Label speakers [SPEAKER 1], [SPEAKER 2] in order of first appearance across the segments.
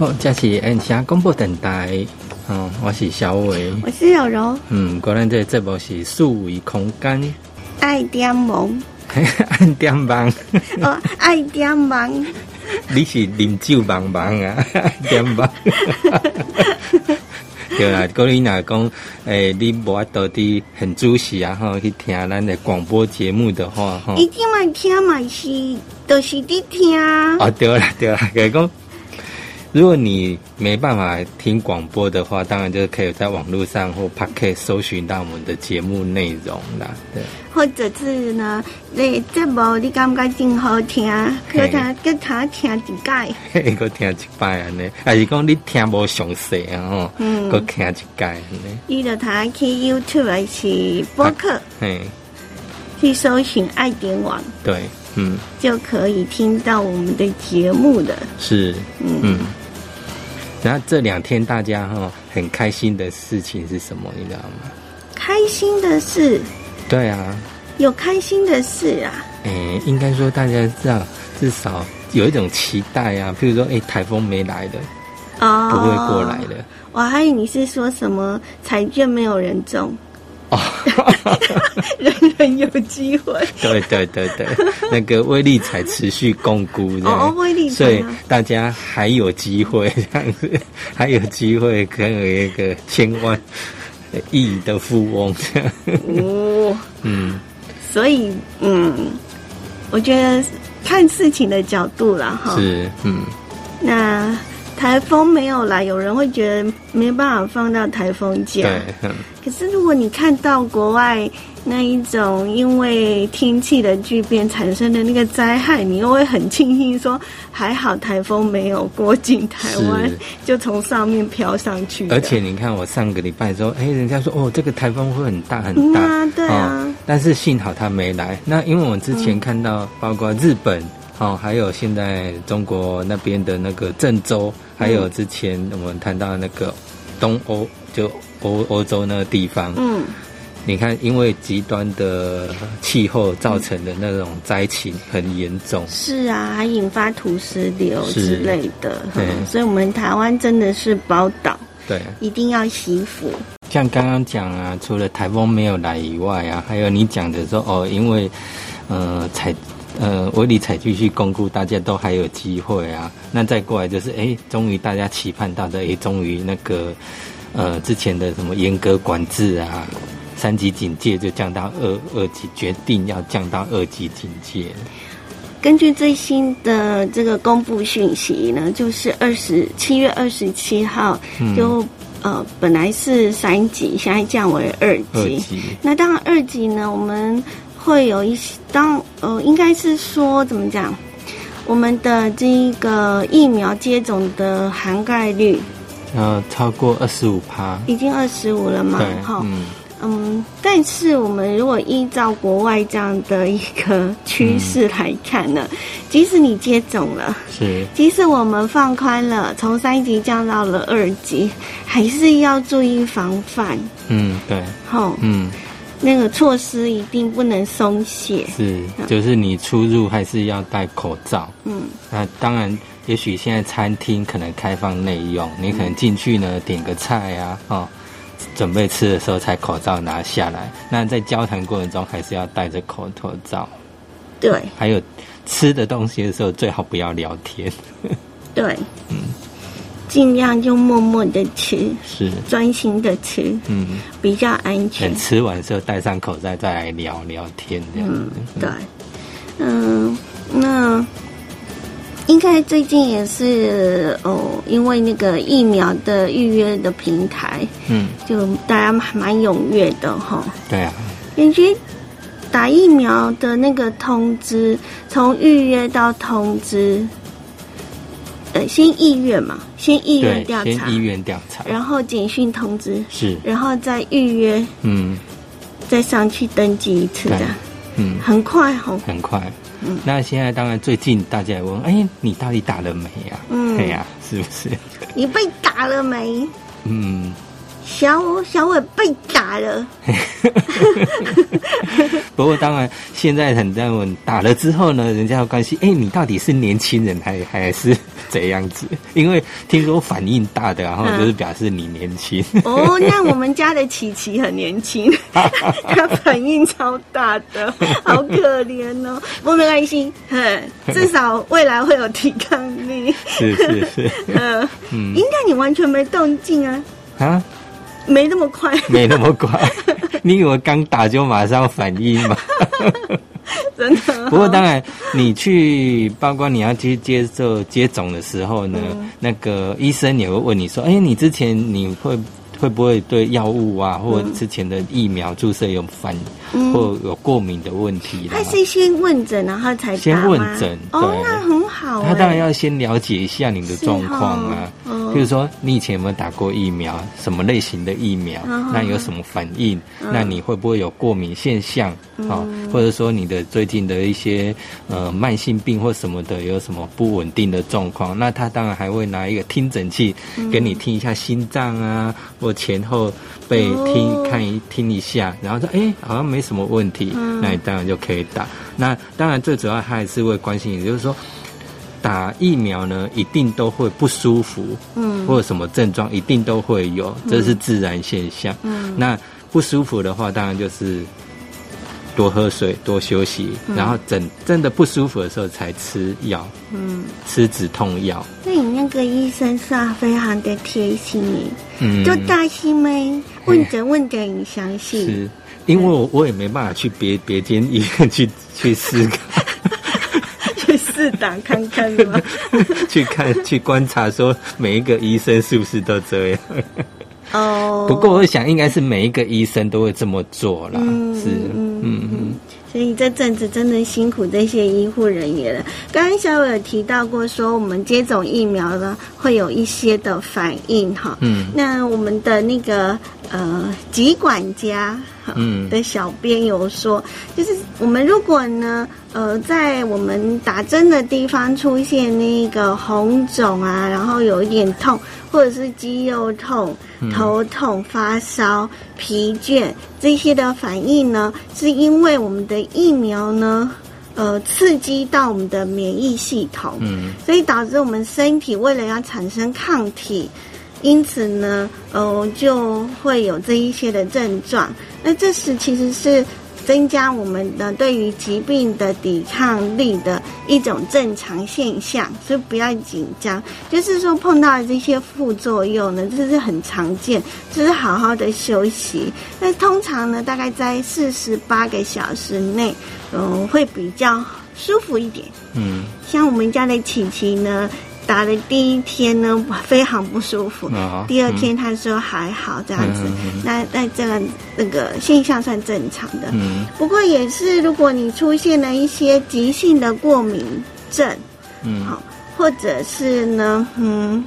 [SPEAKER 1] 哦，这是安霞广播电台，哦，我是小伟，
[SPEAKER 2] 我是小柔，
[SPEAKER 1] 嗯，果然这这部是数维空间，
[SPEAKER 2] 爱点萌，
[SPEAKER 1] 爱点忙，
[SPEAKER 2] 哦，爱点忙，
[SPEAKER 1] 你是啉酒茫茫啊，爱点忙。对啦，各位若讲，诶，你无法到底很主席啊，吼，去听咱的广播节目的话，吼，
[SPEAKER 2] 一定嘛听嘛是，都是伫听。
[SPEAKER 1] 哦，对啦，对啦，就是讲。如果你没办法听广播的话，当然就是可以在网络上或 p o c a s t 搜寻到我们的节目内容啦。对，
[SPEAKER 2] 或者是呢，你节目你感觉真好听，可他给他听一盖，
[SPEAKER 1] 嘿，个听一摆安尼，还是讲你听无详细啊？吼，嗯，个听一盖安尼。
[SPEAKER 2] 你着他去 YouTube 还是播客，嘿，去搜寻爱点网，
[SPEAKER 1] 对，嗯，
[SPEAKER 2] 就可以听到我们的节目的。
[SPEAKER 1] 是，嗯。然后这两天大家哈很开心的事情是什么？你知道吗？
[SPEAKER 2] 开心的事。
[SPEAKER 1] 对啊。
[SPEAKER 2] 有开心的事啊。
[SPEAKER 1] 诶，应该说大家知道，至少有一种期待啊。譬如说，哎，台风没来的，哦，不会过来的。
[SPEAKER 2] 我还以为你是说什么彩券没有人中。哦，人人有机会。
[SPEAKER 1] 对对对对，那个威力才持续共估，
[SPEAKER 2] 哦，威力，
[SPEAKER 1] 所以大家还有机会这样子，还有机会可以有一个千万亿的富翁这样。哦，
[SPEAKER 2] 嗯，所以嗯，我觉得看事情的角度了哈。
[SPEAKER 1] 是，嗯，
[SPEAKER 2] 那。台风没有来，有人会觉得没办法放到台风假。
[SPEAKER 1] 对，
[SPEAKER 2] 可是如果你看到国外那一种因为天气的巨变产生的那个灾害，你又会很庆幸说，还好台风没有过境台湾，就从上面飘上去。
[SPEAKER 1] 而且你看，我上个礼拜说，哎，人家说哦，这个台风会很大很大，
[SPEAKER 2] 对啊。
[SPEAKER 1] 但是幸好他没来。那因为我之前看到，包括日本。哦，还有现在中国那边的那个郑州，还有之前我们谈到那个东欧，就欧欧洲那个地方，嗯，你看，因为极端的气候造成的那种灾情很严重，
[SPEAKER 2] 是啊，还引发土石流之类的，对，所以我们台湾真的是宝岛，
[SPEAKER 1] 对，
[SPEAKER 2] 一定要惜福。
[SPEAKER 1] 像刚刚讲啊，除了台风没有来以外啊，还有你讲的说哦，因为呃采。呃，威力彩继续巩固，大家都还有机会啊。那再过来就是，哎，终于大家期盼到的，哎，终于那个，呃，之前的什么严格管制啊，三级警戒就降到二二级，决定要降到二级警戒。
[SPEAKER 2] 根据最新的这个公布讯息呢，就是二十七月二十七号，就呃本来是三级，现在降为二级。那当然二级呢，我们。会有一些，当呃，应该是说怎么讲，我们的这个疫苗接种的涵盖率，
[SPEAKER 1] 呃，超过二十五趴，
[SPEAKER 2] 已经二十五了嘛，哈，嗯。嗯，但是我们如果依照国外这样的一个趋势来看呢，即使你接种了，
[SPEAKER 1] 是，
[SPEAKER 2] 即使我们放宽了，从三级降到了二级，还是要注意防范，
[SPEAKER 1] 嗯，对，
[SPEAKER 2] 好，嗯。那个措施一定不能松懈，
[SPEAKER 1] 是，就是你出入还是要戴口罩。嗯，那当然，也许现在餐厅可能开放内用，你可能进去呢点个菜啊，哦，准备吃的时候才口罩拿下来。那在交谈过程中还是要戴着口口罩。
[SPEAKER 2] 对，
[SPEAKER 1] 还有吃的东西的时候最好不要聊天。
[SPEAKER 2] 对，嗯。尽量就默默的吃，
[SPEAKER 1] 是
[SPEAKER 2] 专心的吃，嗯，比较安全。
[SPEAKER 1] 等吃完之后戴上口罩再来聊聊天，嗯，
[SPEAKER 2] 对，嗯，那应该最近也是哦，因为那个疫苗的预约的平台，嗯，就大家蛮踊跃的哈。
[SPEAKER 1] 对啊，
[SPEAKER 2] 感觉打疫苗的那个通知，从预约到通知。呃，先意愿嘛，先意愿调查，
[SPEAKER 1] 先意愿调查，
[SPEAKER 2] 然后简讯通知，
[SPEAKER 1] 是，
[SPEAKER 2] 然后再预约，嗯，再上去登记一次的，嗯，很快哦，
[SPEAKER 1] 很快，嗯，那现在当然最近大家也问，哎，你到底打了没呀？嗯，对呀，是不是？
[SPEAKER 2] 你被打了没？嗯。小小伟被打了，
[SPEAKER 1] 不过当然现在很多人打了之后呢，人家要关心，哎，你到底是年轻人还还是这样子，因为听说反应大的，然后就是表示你年轻。
[SPEAKER 2] 哦，那我们家的琪琪很年轻，他反应超大的，好可怜哦。不过没关系，至少未来会有抵抗力。
[SPEAKER 1] 是是是，
[SPEAKER 2] 嗯嗯，应该你完全没动静啊？啊？没那么快，
[SPEAKER 1] 没那么快。你以为刚打就马上反应吗？
[SPEAKER 2] 真的。
[SPEAKER 1] 不过当然，你去，包括你要去接受接种的时候呢，那个医生也会问你说：“哎，你之前你会。”会不会对药物啊，或之前的疫苗注射有反，或有过敏的问题？
[SPEAKER 2] 他是先问诊，然后才
[SPEAKER 1] 先问诊，
[SPEAKER 2] 哦，那很好。
[SPEAKER 1] 他当然要先了解一下你的状况啊，比如说你以前有没有打过疫苗，什么类型的疫苗，那有什么反应？那你会不会有过敏现象？啊，或者说你的最近的一些呃慢性病或什么的有什么不稳定的状况？那他当然还会拿一个听诊器给你听一下心脏啊。前后被听看一听一下，然后说哎，好像没什么问题，那你当然就可以打。那当然最主要他还是会关心，也就是说打疫苗呢，一定都会不舒服，嗯，或者什么症状一定都会有，这是自然现象。嗯，那不舒服的话，当然就是。多喝水，多休息，然后真真的不舒服的时候才吃药。嗯，吃止痛药。
[SPEAKER 2] 那你那个医生是非常的贴心，嗯，就大心没问诊问的很详细。
[SPEAKER 1] 是，因为我我也没办法去别别间医院去去试，
[SPEAKER 2] 去试打看看吗？
[SPEAKER 1] 去看去观察，说每一个医生是不是都这样？哦。不过我想，应该是每一个医生都会这么做了。是。
[SPEAKER 2] 嗯嗯，所以这阵子真的辛苦这些医护人员了。刚刚小伟有提到过，说我们接种疫苗呢会有一些的反应哈。嗯，那我们的那个呃疾管家嗯的小编有说，就是我们如果呢呃在我们打针的地方出现那个红肿啊，然后有一点痛。或者是肌肉痛、头痛、发烧、疲倦这些的反应呢，是因为我们的疫苗呢，呃，刺激到我们的免疫系统，嗯，所以导致我们身体为了要产生抗体，因此呢，呃，就会有这一些的症状。那这是其实是。增加我们的对于疾病的抵抗力的一种正常现象，所以不要紧张。就是说碰到这些副作用呢，这是很常见，就是好好的休息。那通常呢，大概在四十八个小时内，嗯，会比较舒服一点。嗯，像我们家的琪琪呢。打的第一天呢，非常不舒服。第二天他说还好这样子，那那这个那个现象算正常的。不过也是，如果你出现了一些急性的过敏症，嗯，好，或者是呢，嗯。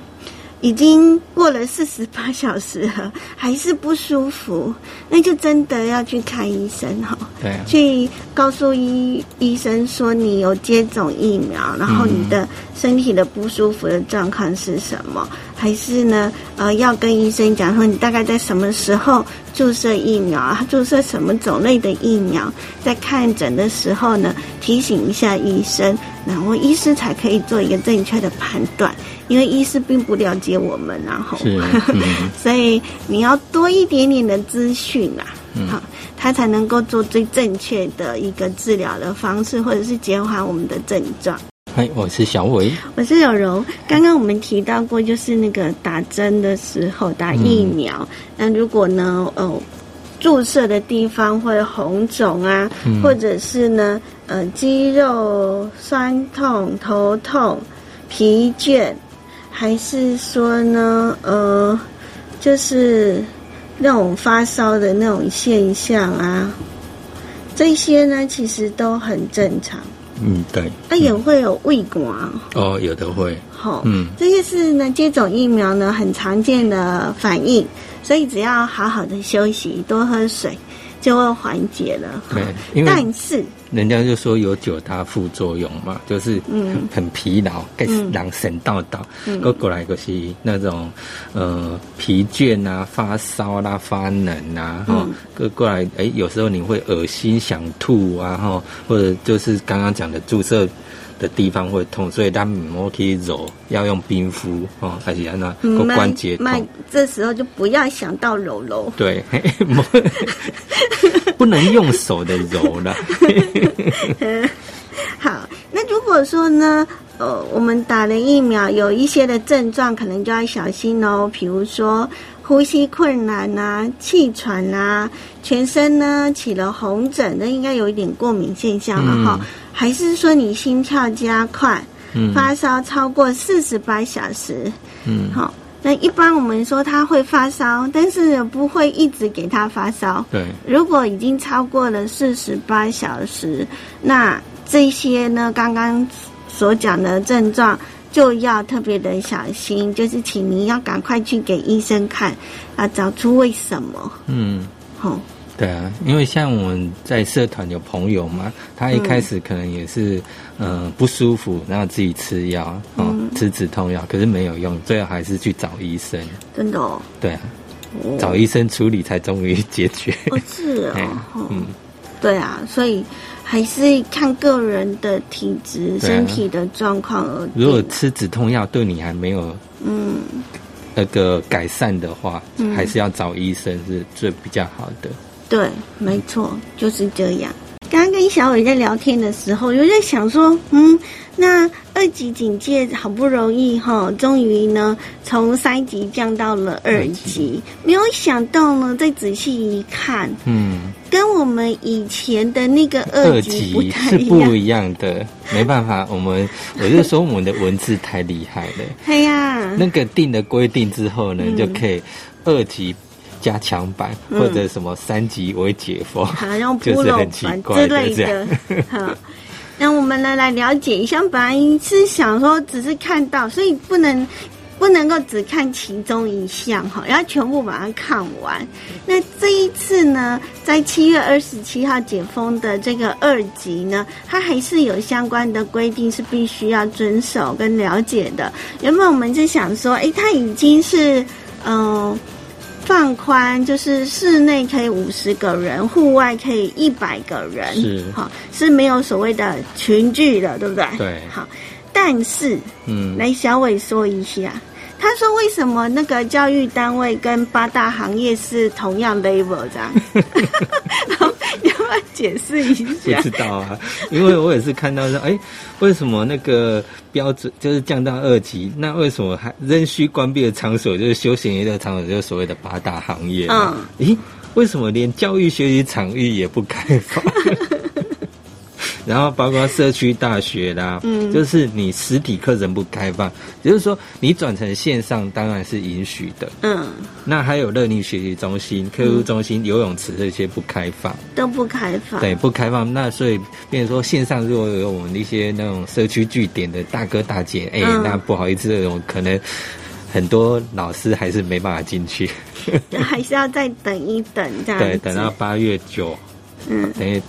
[SPEAKER 2] 已经过了四十八小时了，还是不舒服，那就真的要去看医生哈。
[SPEAKER 1] 对，
[SPEAKER 2] 去告诉医医生说你有接种疫苗，然后你的身体的不舒服的状况是什么？还是呢？呃，要跟医生讲说你大概在什么时候注射疫苗啊？注射什么种类的疫苗？在看诊的时候呢，提醒一下医生，然后医师才可以做一个正确的判断。因为医师并不了解我们，然后，所以你要多一点点的资讯啊，好，他才能够做最正确的一个治疗的方式，或者是减缓我们的症状。
[SPEAKER 1] 嗨，我是小伟，
[SPEAKER 2] 我是有柔。刚刚我们提到过，就是那个打针的时候打疫苗，那如果呢，哦，注射的地方会红肿啊，或者是呢，呃，肌肉酸痛、头痛、疲倦。还是说呢，呃，就是那种发烧的那种现象啊，这些呢其实都很正常。
[SPEAKER 1] 嗯，对。
[SPEAKER 2] 它也会有胃管。
[SPEAKER 1] 哦，有的会。
[SPEAKER 2] 好，嗯，这些是呢接种疫苗呢很常见的反应，所以只要好好的休息，多喝水。就会缓解了，对，但是
[SPEAKER 1] 人家就说有九大副作用嘛，就是嗯。很疲劳，开始让神道道，过过来就是那种呃疲倦啊、发烧啦、发冷啊，哈，过过来哎，有时候你会恶心、想吐啊，哈，或者就是刚刚讲的注射。的地方会痛，所以他们可以揉，要用冰敷哦，而且那个关节痛。
[SPEAKER 2] 这时候就不要想到揉揉。
[SPEAKER 1] 对，不能用手的揉了。
[SPEAKER 2] 好，那如果说呢，呃，我们打了疫苗，有一些的症状，可能就要小心哦，比如说。呼吸困难啊，气喘啊，全身呢起了红疹，那应该有一点过敏现象了哈。还是说你心跳加快，嗯发烧超过四十八小时？嗯，好。那一般我们说他会发烧，但是不会一直给他发烧。
[SPEAKER 1] 对。
[SPEAKER 2] 如果已经超过了四十八小时，那这些呢，刚刚所讲的症状。就要特别的小心，就是请您要赶快去给医生看，啊，找出为什么。嗯，
[SPEAKER 1] 好，对啊，因为像我们在社团有朋友嘛，他一开始可能也是，嗯，不舒服，然后自己吃药，哦，吃止痛药，可是没有用，最后还是去找医生。
[SPEAKER 2] 真的哦。
[SPEAKER 1] 对啊，找医生处理才终于解决。
[SPEAKER 2] 不是 哦，嗯，对啊，所以。还是看个人的体质、身体的状况而定。
[SPEAKER 1] 如果吃止痛药对你还没有嗯那个改善的话，还是要找医生是最比较好的。
[SPEAKER 2] 对，没错，就是这样。刚刚跟小伟在聊天的时候，就在想说，嗯，那二级警戒好不容易哈，终于呢从三级降到了二级，没有想到呢，再仔细一看，嗯，跟我们以前的那个二级
[SPEAKER 1] 是不一样的。没办法，我们我就说我们的文字太厉害了。
[SPEAKER 2] 哎呀，
[SPEAKER 1] 那个定了规定之后呢，就可以二级。加强版或者什么三级为解封，就是很奇怪
[SPEAKER 2] 的这样。好，那我们来来了解一下。本来是想说只是看到，所以不能不能够只看其中一项哈，要全部把它看完。那这一次呢，在七月二十七号解封的这个二级呢，它还是有相关的规定是必须要遵守跟了解的。原本我们就想说，哎，它已经是嗯。放宽就是室内可以五十个人，户外可以一百个人，
[SPEAKER 1] 是
[SPEAKER 2] 好是没有所谓的群聚的，对不对？
[SPEAKER 1] 对，
[SPEAKER 2] 好，但是，嗯，来小伟说一下，他说为什么那个教育单位跟八大行业是同样 level 这样？解释一下？
[SPEAKER 1] 不知道啊，因为我也是看到说，哎，为什么那个标准就是降到二级？那为什么还仍需关闭的场所就是休闲娱乐场所，就是所谓的八大行业？嗯，咦，为什么连教育学习场域也不开放？然后包括社区大学啦，嗯，就是你实体课程不开放，就是说你转成线上当然是允许的，嗯。那还有乐力学习中心、客户中心、游泳池这些不开放，
[SPEAKER 2] 都不开放。
[SPEAKER 1] 对，不开放。那所以，变成说线上如果有我们一些那种社区据点的大哥大姐，哎，那不好意思，这种可能很多老师还是没办法进去，
[SPEAKER 2] 还是要再等一等这样。对，
[SPEAKER 1] 等到八月九，嗯，等于。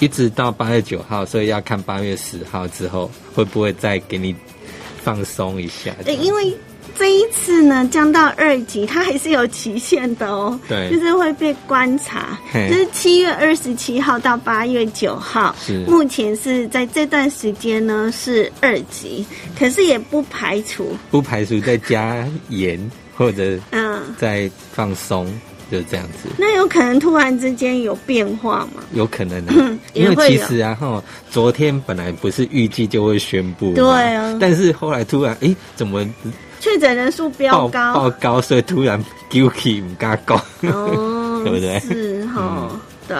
[SPEAKER 1] 一直到八月九号，所以要看八月十号之后会不会再给你放松一下。
[SPEAKER 2] 对，因为这一次呢降到二级，它还是有期限的哦。
[SPEAKER 1] 对，
[SPEAKER 2] 就是会被观察，就是七月二十七号到八月九号。是，目前是在这段时间呢是二级，可是也不排除
[SPEAKER 1] 不排除再加严或者嗯再放松。就是这样子，
[SPEAKER 2] 那有可能突然之间有变化吗？
[SPEAKER 1] 有可能的，因为其实啊哈，昨天本来不是预计就会宣布，
[SPEAKER 2] 对啊，
[SPEAKER 1] 但是后来突然哎，怎么
[SPEAKER 2] 确诊人数飙高，
[SPEAKER 1] 爆高，所以突然 guilty 唔加高，哦，对不对？
[SPEAKER 2] 是哈，对，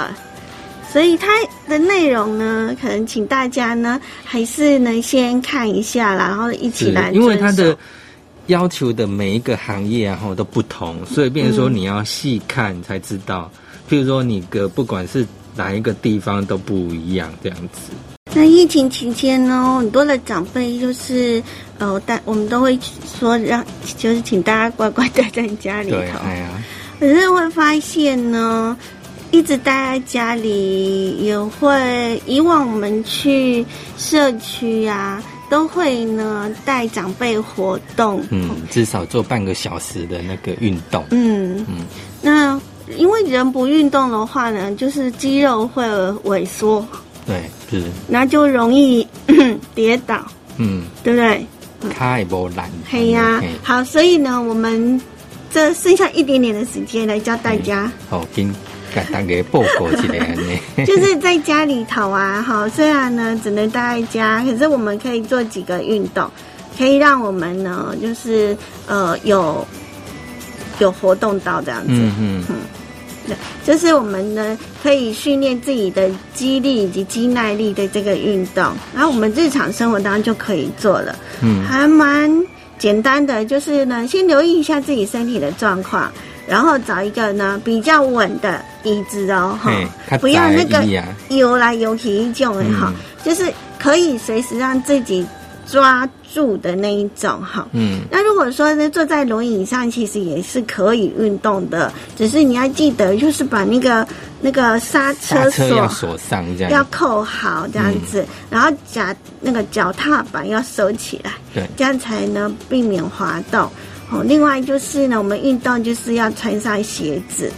[SPEAKER 2] 所以它的内容呢，可能请大家呢，还是能先看一下啦，然后一起来，
[SPEAKER 1] 因为它的。要求的每一个行业然后都不同，所以变成说你要细看才知道。譬如说你个不管是哪一个地方都不一样这样子。
[SPEAKER 2] 那疫情期间呢，很多的长辈就是呃，但我们都会说让，就是请大家乖乖待在家里头。
[SPEAKER 1] 哎呀，
[SPEAKER 2] 可是会发现呢，一直待在家里也会，以往我们去社区啊。都会呢带长辈活动，
[SPEAKER 1] 嗯，至少做半个小时的那个运动，
[SPEAKER 2] 嗯嗯。那因为人不运动的话呢，就是肌肉会萎缩，
[SPEAKER 1] 对，是，
[SPEAKER 2] 那就容易跌倒，嗯，对不对？
[SPEAKER 1] 太不懒。
[SPEAKER 2] 嘿呀，好，所以呢，我们这剩下一点点的时间来教大家。
[SPEAKER 1] 好，跟大家报告一下呢。
[SPEAKER 2] 就是在家里头啊，哈，虽然呢只能待在家，可是我们可以做几个运动，可以让我们呢，就是呃有有活动到这样子。嗯嗯嗯。就是我们呢，可以训练自己的肌力以及肌耐力的这个运动，然后我们日常生活当中就可以做了，嗯，还蛮简单的。就是呢，先留意一下自己身体的状况，然后找一个呢比较稳的椅子哦，哈，不要那个游来游去一种的哈，就是可以随时让自己。抓住的那一种哈，嗯，那如果说呢坐在轮椅上，其实也是可以运动的，只是你要记得，就是把那个那个刹车锁
[SPEAKER 1] 要锁上，这样。
[SPEAKER 2] 要扣好这样子，然后脚那个脚踏板要收起来，
[SPEAKER 1] 对，
[SPEAKER 2] 这样才能避免滑动。哦，另外就是呢，我们运动就是要穿上鞋子。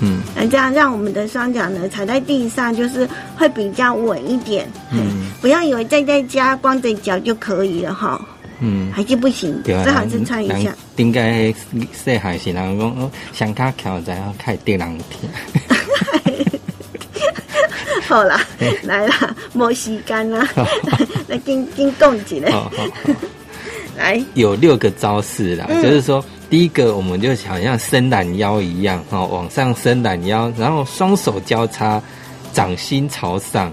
[SPEAKER 2] 嗯，那这样让我们的双脚呢踩在地上，就是会比较稳一点。嗯，不要以为在在家光着脚就可以了哈。嗯，还是不行，最好是穿一下。
[SPEAKER 1] 应该细汉时人讲，双脚翘在要开地人天。
[SPEAKER 2] 好啦，来啦，没时间啦，来跟跟讲一嘞。来，
[SPEAKER 1] 有六个招式啦，就是说。第一个，我们就好像伸懒腰一样，哈，往上伸懒腰，然后双手交叉，掌心朝上，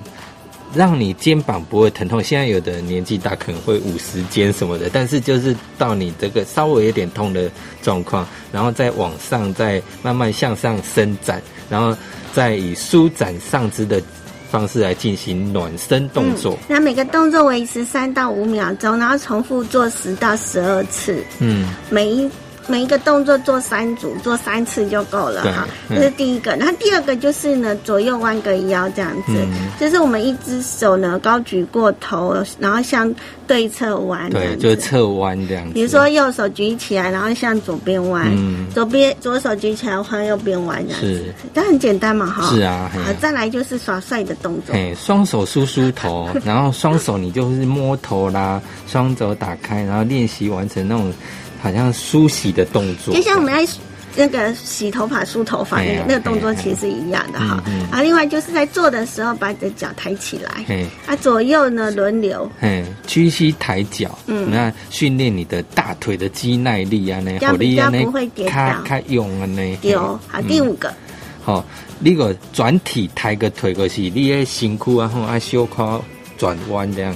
[SPEAKER 1] 让你肩膀不会疼痛。现在有的年纪大可能会五十肩什么的，但是就是到你这个稍微有点痛的状况，然后再往上，再慢慢向上伸展，然后再以舒展上肢的方式来进行暖身动作。
[SPEAKER 2] 那每个动作维持三到五秒钟，然后重复做十到十二次。嗯，每一。每一个动作做三组，做三次就够了哈。这是第一个，然后第二个就是呢，左右弯个腰这样子，就是我们一只手呢高举过头，然后向对侧弯。
[SPEAKER 1] 对，就是侧弯这样子。
[SPEAKER 2] 比如说右手举起来，然后向左边弯，左边左手举起来换右边弯这样子。是，但很简单嘛哈。
[SPEAKER 1] 是啊。
[SPEAKER 2] 好，再来就是耍帅的动作。
[SPEAKER 1] 哎，双手梳梳头，然后双手你就是摸头啦，双手打开，然后练习完成那种。好像梳洗的动作，
[SPEAKER 2] 就像我们在那个洗头发、梳头发那个那个动作，其实是一样的哈。啊，另外就是在做的时候，把你的脚抬起来，啊，左右呢轮流，
[SPEAKER 1] 嗯，屈膝抬脚，嗯，那训练你的大腿的肌耐力啊，那
[SPEAKER 2] 好力啊，不会跌倒，
[SPEAKER 1] 开用啊，那
[SPEAKER 2] 有好第五个，
[SPEAKER 1] 好，你个转体抬个腿过去，你的辛苦啊，吼啊小靠转弯这样。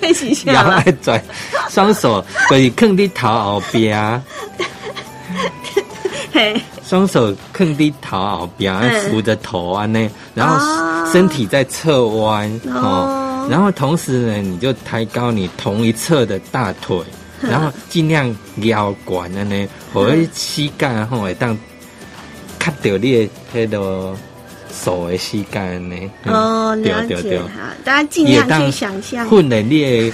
[SPEAKER 2] 练习下，然后
[SPEAKER 1] 转双手可以坑在头后边，双手坑在头后边，扶着头啊那，然后身体在侧弯哦，然后同时呢，你就抬高你同一侧的大腿，然后尽量腰管的呢，和膝盖然后会当卡掉你的那个。手的时间呢？
[SPEAKER 2] 哦，了解哈，大家尽量去想象
[SPEAKER 1] 训练你的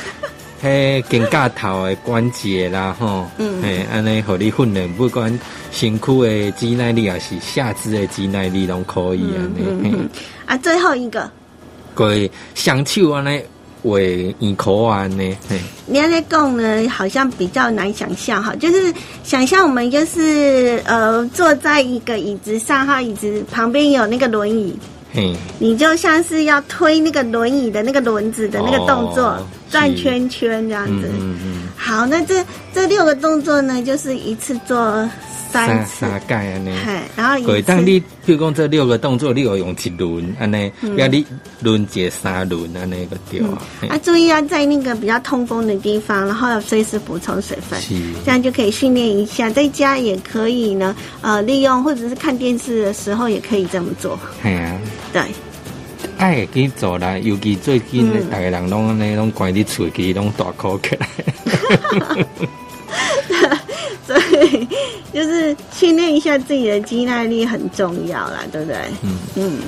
[SPEAKER 1] 嘿肩胛头的关节啦，吼，嗯，嘿，安尼互你训练，不管身躯的肌耐力还是下肢的肌耐力拢可以啊。
[SPEAKER 2] 嗯啊，最后一个，
[SPEAKER 1] 对，双手安尼。为以口安呢？
[SPEAKER 2] 你在讲呢，好像比较难想象哈。就是想象我们就是呃坐在一个椅子上哈，椅子旁边有那个轮椅，嘿，你就像是要推那个轮椅的那个轮子的那个动作，转圈圈这样子。嗯嗯。好，那这这六个动作呢，就是一次做。三
[SPEAKER 1] 三盖安尼，
[SPEAKER 2] 然后
[SPEAKER 1] 对，当你譬如讲这六个动作，你有用一轮安尼，要你轮接三轮安尼个对啊。
[SPEAKER 2] 啊，注意要在那个比较通风的地方，然后要随时补充水分，这样就可以训练一下。在家也可以呢，呃，利用或者是看电视的时候也可以这么做。
[SPEAKER 1] 系啊，
[SPEAKER 2] 对，
[SPEAKER 1] 爱去做啦，尤其最近大家人拢安尼拢关伫厝，机拢大口起来。
[SPEAKER 2] 所以就是训练一下自己的肌耐力很重要啦，对不对？嗯嗯。